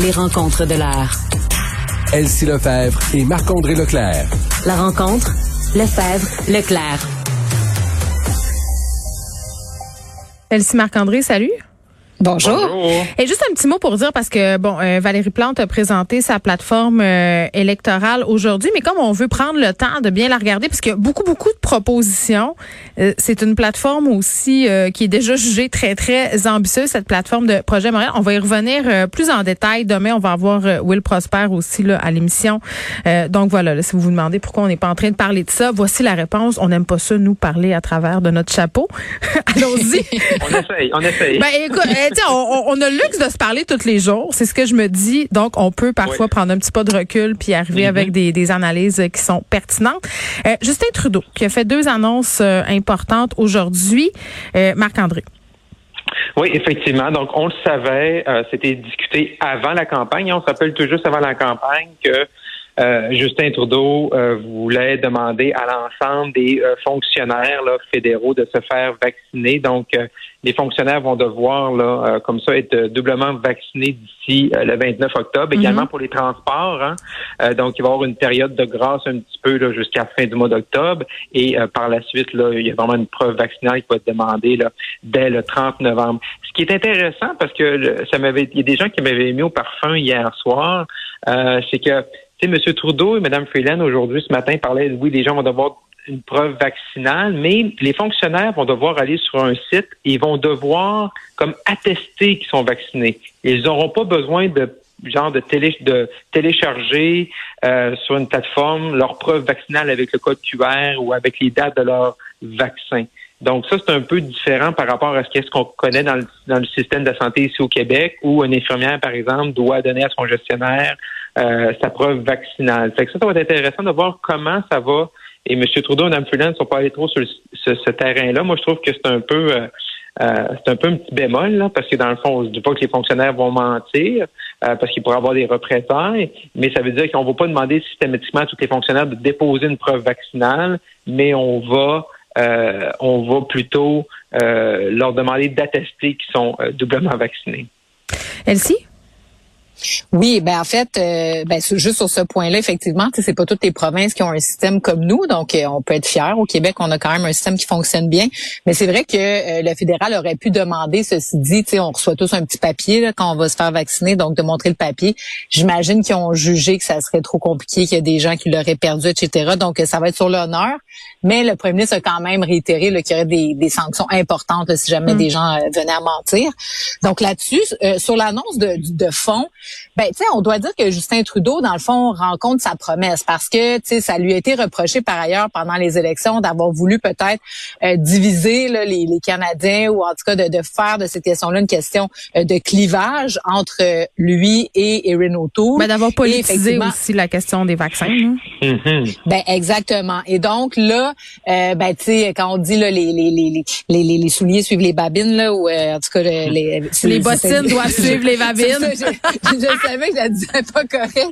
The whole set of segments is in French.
Les rencontres de l'art. Elsie Lefebvre et Marc-André Leclerc. La rencontre, Lefebvre, Leclerc. Elsie Marc-André, salut. Bonjour. Et juste un petit mot pour dire parce que bon euh, Valérie Plante a présenté sa plateforme euh, électorale aujourd'hui, mais comme on veut prendre le temps de bien la regarder parce qu'il y a beaucoup beaucoup de propositions, euh, c'est une plateforme aussi qui est déjà jugée très très ambitieuse cette plateforme de projet Montréal. On va y revenir plus en détail demain. On va avoir Will Prosper aussi là à l'émission. donc voilà, si vous vous demandez pourquoi on n'est pas en train de parler de ça, voici la réponse. On n'aime pas ça nous parler à travers de notre chapeau. Allons-y. on essaye, on essaye. Ben écoute on, a le luxe de se parler tous les jours. C'est ce que je me dis. Donc, on peut parfois prendre un petit pas de recul puis arriver mm-hmm. avec des, analyses qui sont pertinentes. Euh, Justin Trudeau, qui a fait deux annonces euh, importantes aujourd'hui. Euh, Marc-André. Oui, effectivement. Donc, on le savait, c'était discuté avant la campagne. On se rappelle tout juste avant la campagne que euh, Justin Trudeau euh, voulait demander à l'ensemble des euh, fonctionnaires fédéraux de se faire vacciner. Donc, les fonctionnaires vont devoir, là, comme ça, être doublement vaccinés d'ici le 29 octobre. Mhm. Également pour les transports. Hein. donc, il va y avoir une période de grâce un petit peu là, jusqu'à la fin du mois d'octobre. Et par la suite, là, il y a vraiment une preuve vaccinale qui va être demandée là, dès le 30 novembre. Ce qui est intéressant, parce que ça m'avait, il y a des gens qui m'avaient mis au parfum hier soir, c'est que sais, M. Trudeau et Mme Freeland, aujourd'hui, ce matin, parlaient, oui, les gens vont devoir une preuve vaccinale, mais les fonctionnaires vont devoir aller sur un site et vont devoir comme attester qu'ils sont vaccinés. Ils n'auront pas besoin de genre de, télé, de télécharger euh, sur une plateforme leur preuve vaccinale avec le code QR ou avec les dates de leur vaccin. Donc ça, c'est un peu différent par rapport à ce qu'on connaît dans le, dans le système de santé ici au Québec, où une infirmière, par exemple, doit donner à son gestionnaire euh, sa preuve vaccinale. Fait que ça, ça va être intéressant de voir comment ça va. Et M. Trudeau et Mme Freeland ne sont pas allés trop sur ce, terrain-là. Moi, je trouve que c'est un peu euh, euh, c'est un peu un petit bémol, là, parce que dans le fond, on ne dit pas que les fonctionnaires vont mentir, parce qu'ils pourraient avoir des représailles, mais ça veut dire qu'on ne va pas demander systématiquement à tous les fonctionnaires de déposer une preuve vaccinale, mais on va on va plutôt leur demander d'attester qu'ils sont doublement vaccinés. Elsie? Oui, ben en fait, euh, ben juste sur ce point-là, effectivement, c'est pas toutes les provinces qui ont un système comme nous, donc euh, on peut être fier. Au Québec, on a quand même un système qui fonctionne bien, mais c'est vrai que euh, le fédéral aurait pu demander, ceci dit, on reçoit tous un petit papier là, quand on va se faire vacciner, donc de montrer le papier. J'imagine qu'ils ont jugé que ça serait trop compliqué, qu'il y a des gens qui l'auraient perdu, etc. Donc ça va être sur l'honneur. Mais le premier ministre a quand même réitéré qu'il y aurait des, des, sanctions importantes si jamais mm. des gens venaient à mentir. Donc là-dessus, sur l'annonce de, de fonds. Ben, tu sais, on doit dire que Justin Trudeau, dans le fond, rencontre sa promesse parce que, tu sais, ça lui a été reproché par ailleurs pendant les élections d'avoir voulu peut-être euh, diviser là, les, les, Canadiens ou en tout cas de, de faire de cette question-là une question euh, de clivage entre lui et Erin O'Toole. Ben, d'avoir politisé aussi la question des vaccins. Mm-hmm. Ben, exactement. Et donc là, euh, ben, tu sais, quand on dit là, les, les, les, les, les, souliers suivent les babines, là, ou en tout cas, les, les bottines doivent suivre les babines. je savais que je la disais pas correct.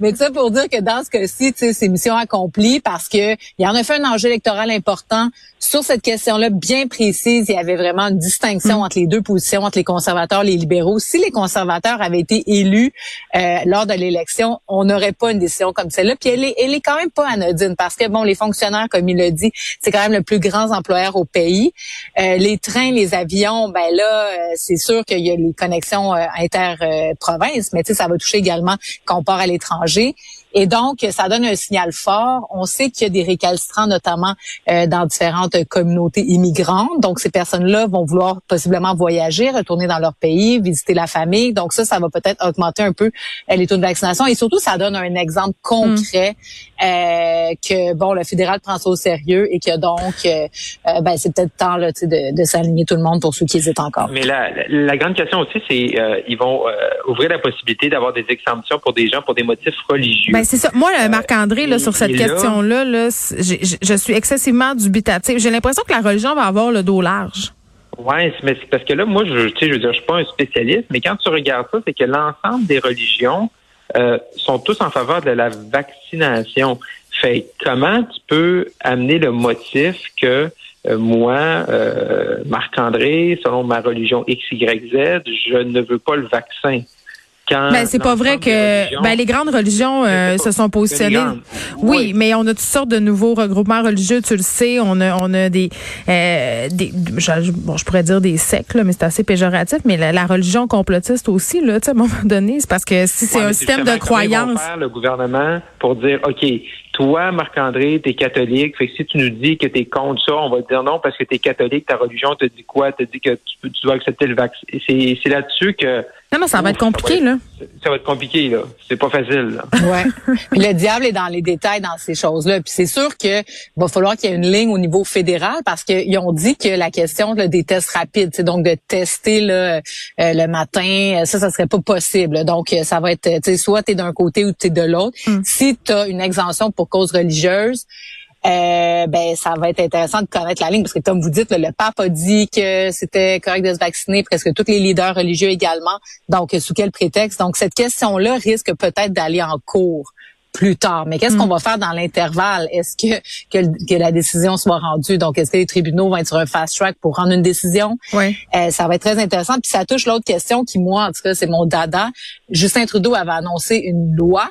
Mais ça pour dire que dans ce cas-ci, c'est mission accomplie parce que il en a fait un enjeu électoral important sur cette question-là bien précise. Il y avait vraiment une distinction mm. entre les deux positions, entre les conservateurs et les libéraux. Si les conservateurs avaient été élus euh, lors de l'élection, on n'aurait pas une décision comme celle-là. Puis elle est, elle est quand même pas anodine parce que bon, les fonctionnaires, comme il l'a dit, c'est quand même le plus grand employeur au pays. Euh, les trains, les avions, ben là, euh, c'est sûr qu'il y a les connexions euh, mais tu sais, ça va toucher également quand on part à l'étranger. Et donc, ça donne un signal fort. On sait qu'il y a des récalcitrants, notamment euh, dans différentes communautés immigrantes. Donc, ces personnes-là vont vouloir possiblement voyager, retourner dans leur pays, visiter la famille. Donc, ça, ça va peut-être augmenter un peu euh, les taux de vaccination. Et surtout, ça donne un exemple concret euh, que, bon, le fédéral prend ça au sérieux et que donc, ben, c'est peut-être temps là, de, de s'aligner tout le monde pour ceux qui hésitent encore. Mais la, la grande question aussi, c'est ils vont ouvrir la possibilité d'avoir des exemptions pour des gens pour des motifs religieux. Ben, c'est ça. Moi, euh, Marc-André, là, sur cette question-là, là, je suis excessivement dubitatif. J'ai l'impression que la religion va avoir le dos large. Oui, mais c'est parce que là, moi, je, je veux dire, je suis pas un spécialiste, mais quand tu regardes ça, c'est que l'ensemble des religions euh, sont tous en faveur de la vaccination. Fait comment tu peux amener le motif que euh, moi, Marc-André, selon ma religion XYZ, je ne veux pas le vaccin? Ben, c'est pas vrai que ben, les grandes religions euh, se sont positionnées. Oui, mais on a toutes sortes de nouveaux regroupements religieux, tu le sais. On a, on a des, euh, des je, bon, je pourrais dire des sectes, mais c'est assez péjoratif. Mais la, religion complotiste aussi, là, à un moment donné, c'est parce que si c'est un système de croyance. Faire le gouvernement pour dire, ok, toi, Marc-André, t'es catholique. Fait que si tu nous dis que t'es contre ça, on va te dire non parce que t'es catholique. Ta religion te dit quoi? Te dit que tu, tu dois accepter le vaccin. C'est là-dessus que non, non, ça va être compliqué, là. Ça va être compliqué, là. C'est pas facile, là. Ouais. le diable est dans les détails dans ces choses-là. Puis c'est sûr que va falloir qu'il y ait une ligne au niveau fédéral parce qu'ils ont dit que la question des tests rapides, c'est donc de tester là, euh, le matin, ça, ça serait pas possible. Donc, euh, ça va être, tu sais, soit t'es d'un côté ou t'es de l'autre. Mm. Si tu as une exemption pour cause religieuse, euh, ben ça va être intéressant de connaître la ligne parce que comme vous dites, le pape a dit que c'était correct de se vacciner, presque tous les leaders religieux également. Donc sous quel prétexte? Donc cette question-là risque peut-être d'aller en cours plus tard. Mais qu'est-ce qu'on mm. va faire dans l'intervalle? Est-ce que, que, la décision soit rendue? Donc est-ce que les tribunaux vont être sur un fast track pour rendre une décision? Oui. Euh, ça va être très intéressant. Puis ça touche l'autre question qui moi en tout cas c'est mon dada. Justin Trudeau avait annoncé une loi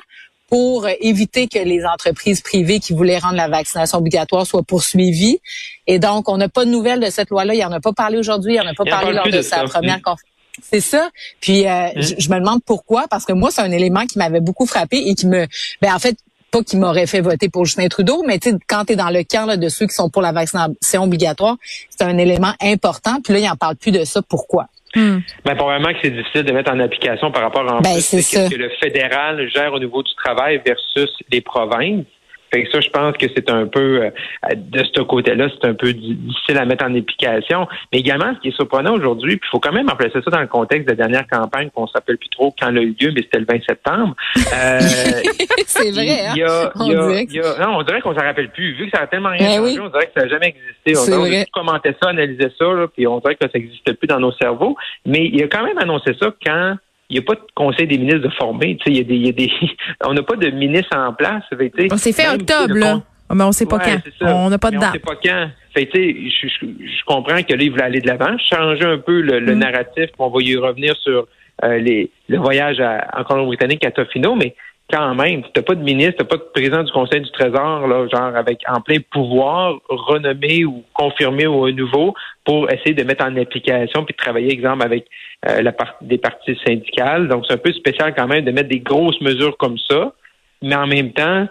pour éviter que les entreprises privées qui voulaient rendre la vaccination obligatoire soient poursuivies. Et donc, on n'a pas de nouvelles de cette loi-là. Il en a pas parlé aujourd'hui. Il en a pas parlé lors de, sa première conférence. C'est ça. Puis euh, mm. je, me demande pourquoi, parce que moi, c'est un élément qui m'avait beaucoup frappé et qui me, ben en fait, pas qui m'aurait fait voter pour Justin Trudeau, mais quand tu es dans le camp de ceux qui sont pour la vaccination obligatoire, c'est un élément important. Puis là, il n'en parle plus de ça. Pourquoi? Hmm. Ben, probablement que c'est difficile de mettre en application par rapport en ben, plus que le fédéral gère au niveau du travail versus les provinces? Fait que ça, je pense que c'est un peu, euh, de ce côté-là, c'est un peu difficile à mettre en application. Mais également, ce qui est surprenant aujourd'hui, puis il faut quand même remplacer ça dans le contexte de la dernière campagne qu'on s'appelle plus trop quand le lieu, mais c'était le 20 septembre. Euh, c'est vrai, hein? on, dirait non, on dirait qu'on s'en rappelle plus. Vu que ça a tellement rien ben changé, on dirait que ça n'a jamais existé. On, a commenté ça, analysé ça, là, puis on dirait que ça n'existe plus dans nos cerveaux. Mais il a quand même annoncé ça quand il n'y a pas de conseil des ministres de former. Il y a des, y a des, on n'a pas de ministre en place. on s'est fait octobre, là. Mais on sait pas quand. On n'a pas de date. On sait pas quand. Fait, je, je, je, comprends que là, il voulait aller de l'avant, changer un peu le, le mm. narratif, on va y revenir sur euh, les, le voyage à, en Colombie-Britannique à Tofino, mais quand même, t'as pas de ministre, t'as pas de président du Conseil du Trésor, là, genre avec en plein pouvoir, renommé ou confirmé ou un nouveau, pour essayer de mettre en application puis de travailler, exemple, avec euh, la part, des parties syndicales. Donc, c'est un peu spécial quand même de mettre des grosses mesures comme ça, mais en même temps,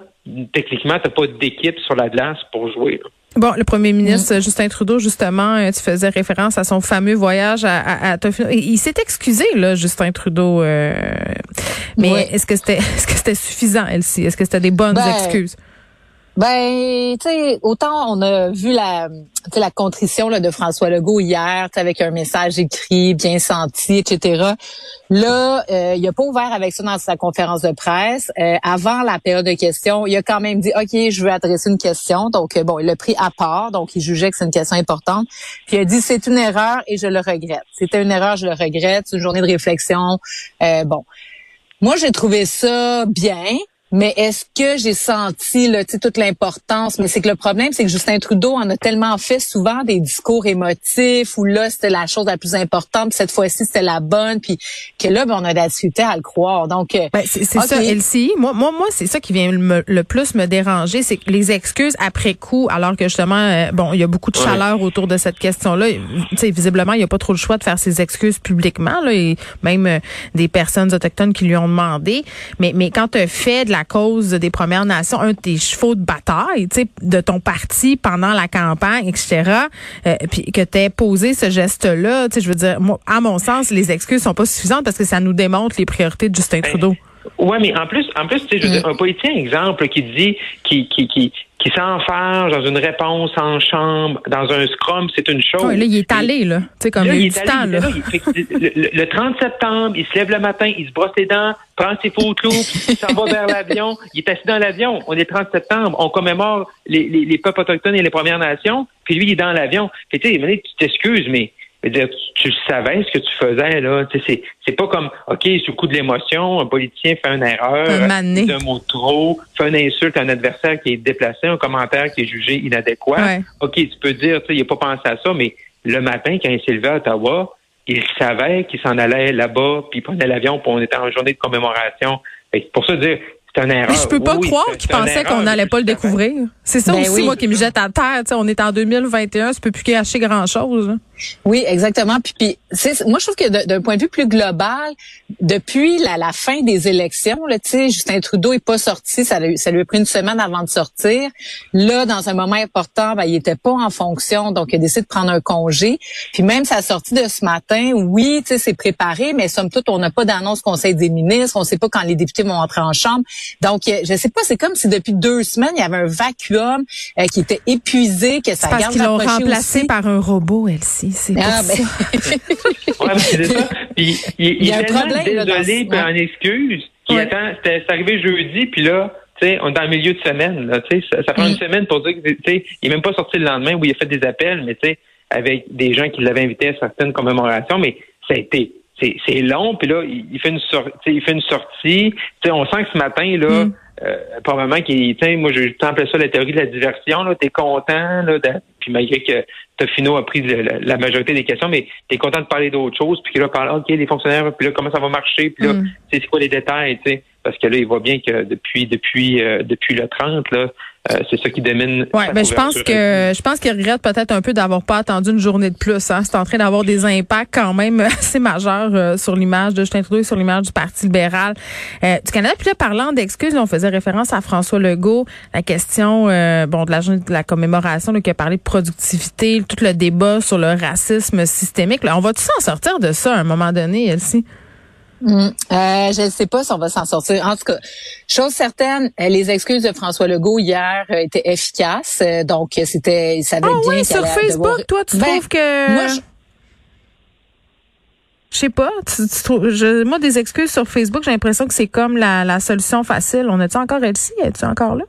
techniquement, t'as pas d'équipe sur la glace pour jouer. Bon, le premier ministre mm. Justin Trudeau, justement, euh, tu faisais référence à son fameux voyage à, à, Il s'est excusé, là, Justin Trudeau. Euh, mais est-ce que c'était est-ce que c'était suffisant, Elsie? Est-ce que c'était des bonnes ben, excuses? Ben, tu sais, autant on a vu la, la contrition là, de François Legault hier, avec un message écrit, bien senti, etc. Là, euh, il a pas ouvert avec ça dans sa conférence de presse. Euh, avant la période de questions, il a quand même dit, OK, je veux adresser une question. Donc, euh, bon, il l'a pris à part. Donc, il jugeait que c'est une question importante. Puis, il a dit, c'est une erreur et je le regrette. C'était une erreur, je le regrette. C'est une journée de réflexion. bon. Moi, j'ai trouvé ça bien. Mais est-ce que j'ai senti là, toute l'importance? Mais c'est que le problème, c'est que Justin Trudeau en a tellement fait souvent des discours émotifs où là, c'était la chose la plus importante, puis cette fois-ci, c'était la bonne, puis que là, ben, on a la difficulté à le croire. Donc, euh, ben, c'est ça, Elsie. Moi, moi, moi c'est ça qui vient le plus me déranger, c'est que les excuses après coup, alors que justement, euh, bon, il y a beaucoup de chaleur autour de cette question-là. Tu sais, visiblement, il n'y a pas trop le choix de faire ses excuses publiquement, là, et même euh, des personnes autochtones qui lui ont demandé. Mais, mais quand tu fait de la la cause des Premières Nations, un de tes chevaux de bataille, tu sais, de ton parti pendant la campagne, etc., euh, puis que tu posé ce geste-là, tu sais, je veux dire, moi, à mon sens, les excuses sont pas suffisantes parce que ça nous démontre les priorités de Justin ben, Trudeau. Oui, mais en plus, en plus, tu sais, je veux dire, mm. un politicien exemple qui dit, qui, qui, qui, qui s'enferme dans une réponse en chambre, dans un scrum, c'est une chose. Oui, là, il est allé, là. Tu comme il, est allé, là. le, 30 septembre, il se lève le matin, il se brosse les dents, prend ses photos, il s'en va vers l'avion. Il est assis dans l'avion. On est le 30 septembre. On commémore les, les, les peuples autochtones et les Premières Nations. Puis lui, il est dans l'avion. tu sais, tu t'excuses, mais dire, tu, savais ce que tu faisais, là. C'est, c'est pas comme, OK, sous le coup de l'émotion, un politicien fait une erreur, un, un mot trop, fait une insulte à un adversaire qui est déplacé, un commentaire qui est jugé inadéquat. OK, tu peux dire, tu sais, il n'a pas pensé à ça, mais le matin, quand il s'est levé à Ottawa, il savait qu'il s'en allait là-bas, puis il prenait l'avion, puis on était en journée de commémoration. Pour ça, dire, une erreur. je peux pas croire qu'il pensait qu'on n'allait pas le découvrir. C'est ça ben aussi, moi, qui me jette à terre. on est en 2021, tu peux plus cacher grand-chose. Oui, exactement. Puis, puis moi, je trouve que d'un point de vue plus global, depuis la, la fin des élections, là, Justin Trudeau est pas sorti, ça, lui, ça lui a pris une semaine avant de sortir. Là, dans un moment important, ben, il était pas en fonction, donc il a décidé de prendre un congé. Puis même sa sortie de ce matin, oui, c'est préparé, mais somme toute, on n'a pas d'annonce Conseil des ministres, on sait pas quand les députés vont entrer en chambre. Donc, euh, je sais pas, c'est comme si depuis deux semaines, il y avait un vacuum euh, qui était épuisé, que ça Parce qu'ils l'ont remplacé par un robot, Elsie c'est ah, ben... c'est ça. Puis, il, il, est tellement désolé puis en excuse qui attend. C'est arrivé jeudi, puis là, tu sais, on est dans le milieu de semaine. Là, ça, ça prend une mm. semaine pour dire que, tu sais, il est même pas sorti le lendemain où il a fait des appels, mais tu sais, avec des gens qui l'avaient invité à certaines commémorations, mais ça a été c'est long, puis là, il fait une sortie, il fait une sortie. sais, on sent que ce matin, là, mm. euh, probablement qu'il, moi, je appelé ça la théorie de la diversion, là, t'es content, là, puis malgré que Tofino a pris la, majorité des questions, mais tu es content de parler d'autre chose, puis qu'il a parlé, OK, les fonctionnaires, puis là, comment ça va marcher, puis là, mm. c'est quoi les détails, tu sais, parce que là, il voit bien que depuis depuis euh, depuis le 30, là, euh, c'est ça qui domine. Ouais, mais je pense que je pense qu'il regrette peut-être un peu d'avoir pas attendu une journée de plus. Hein. C'est en train d'avoir des impacts quand même assez majeurs euh, sur l'image de Justin Trudeau et sur l'image du Parti libéral du Canada. Puis là, parlant d'excuses, on faisait référence à François Legault, la question bon de la journée de la commémoration, là, qui a parlé de productivité, tout le débat sur le racisme systémique. Là, on va tout s'en sortir de ça à un moment donné, Elsie? Mm. Euh, je ne sais pas si on va s'en sortir. En tout cas, chose certaine, euh, les excuses de François Legault hier euh, étaient efficaces. Donc, c'était, ça savait ah bien. sur Facebook, toi, tu ben, trouves que moi, je... sais pas. Tu, trouves, je, moi, des excuses sur Facebook, j'ai l'impression que c'est comme la, la solution facile. On a-tu encore Elsie? Es-tu encore là?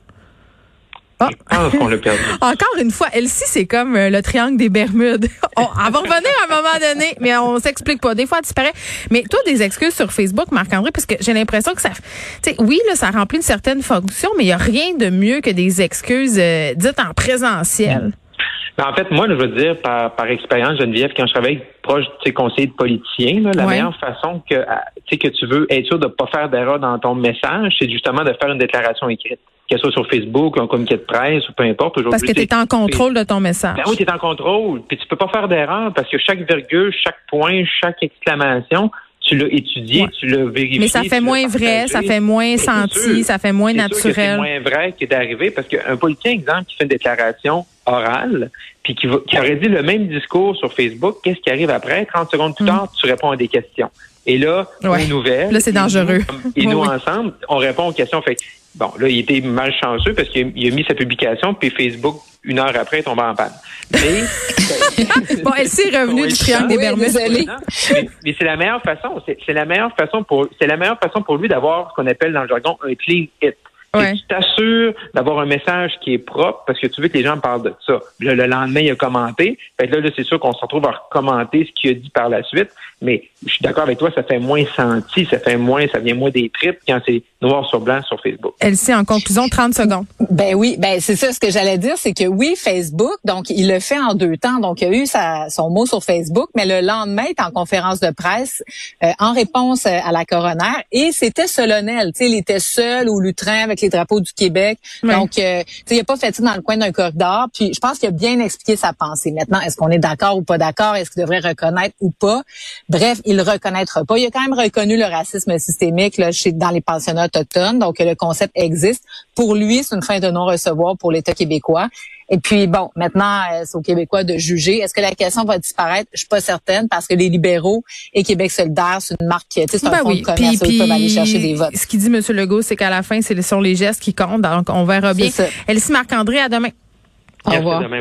Ah. qu'on l'a perdu. Encore une fois, Elsie, c'est comme euh, le triangle des Bermudes. on, elle va revenir à un moment donné, mais on s'explique pas. Des fois, elle disparaît. Mais toi, des excuses sur Facebook, Marc-André, parce que j'ai l'impression que ça... Oui, là, ça remplit une certaine fonction, mais il n'y a rien de mieux que des excuses euh, dites en présentiel. Ben, en fait, moi, je veux dire, par, par expérience, Geneviève, quand je travaille proche de tes conseillers de politiciens, la meilleure façon que, que tu veux être sûr de ne pas faire d'erreur dans ton message, c'est justement de faire une déclaration écrite qu'elle soit sur Facebook, un communiqué de presse ou peu importe. Parce que tu es en contrôle de ton message. Ben oui, tu es en contrôle. Puis tu peux pas faire d'erreur parce que chaque virgule, chaque point, chaque exclamation, tu l'as étudié, tu l'as vérifié. Mais ça fait moins vrai, ça fait moins senti, ça fait moins naturel. C'est moins vrai qui est arrivé parce qu'un politicien, exemple, qui fait une déclaration orale, puis qui, qui aurait dit le même discours sur Facebook, qu'est-ce qui arrive après? 30 secondes plus mm. tard, tu réponds à des questions. Et là, ouais. aux nouvelles. Là, c'est dangereux. Et nous, ensemble, on répond aux questions. Fait Bon, là, il était malchanceux parce qu'il a, mis sa publication, puis Facebook, une heure après, est tombé en panne. Mais, bon, elle s'est revenue du triangle des Bermudes. Mais, mais c'est la meilleure façon. C'est la meilleure façon pour, c'est la meilleure façon pour lui d'avoir ce qu'on appelle dans le jargon un clean hit. Ouais. Tu t'assures d'avoir un message qui est propre parce que tu veux que les gens parlent de ça. Là, le lendemain, il a commenté. Fait que là, là c'est sûr qu'on se retrouve à commenter ce qu'il a dit par la suite. Mais je suis d'accord avec toi, ça fait moins senti, ça fait moins, ça vient moins des tripes quand c'est noir sur blanc sur Facebook. Elsie, en conclusion, 30 secondes. Ben oui, ben c'est ça ce que j'allais dire, c'est que oui, Facebook, donc il le fait en deux temps. Donc il a eu sa, son mot sur Facebook, mais le lendemain, il est en conférence de presse euh, en réponse à la coroner et c'était solennel. Tu sais, il était seul au lutrin avec les drapeaux du Québec. Donc, euh, tu sais, il a pas fait ça dans le coin d'un corridor. Puis je pense qu'il a bien expliqué sa pensée. Maintenant, est-ce qu'on est d'accord ou pas d'accord? Est-ce qu'il devrait reconnaître ou pas? Bref, il le reconnaîtra pas. Il a quand même reconnu le racisme systémique là, chez, dans les pensionnats autochtones. Donc, le concept existe. Pour lui, c'est une fin de non-recevoir pour l'État québécois. Et puis, bon, maintenant, euh, c'est aux Québécois de juger. Est-ce que la question va disparaître? Je suis pas certaine parce que les libéraux et Québec solidaire, c'est une marque, tu sais, c'est un Ben fonds oui. de commerce, Puis- ils peuvent aller puis, chercher des votes. Ce qu'il dit, M. Legault, c'est qu'à la fin, c'est sont les gestes qui comptent. Donc, on verra bien. C'est ça. Elsie Marc-André, à demain. Au revoir. à demain.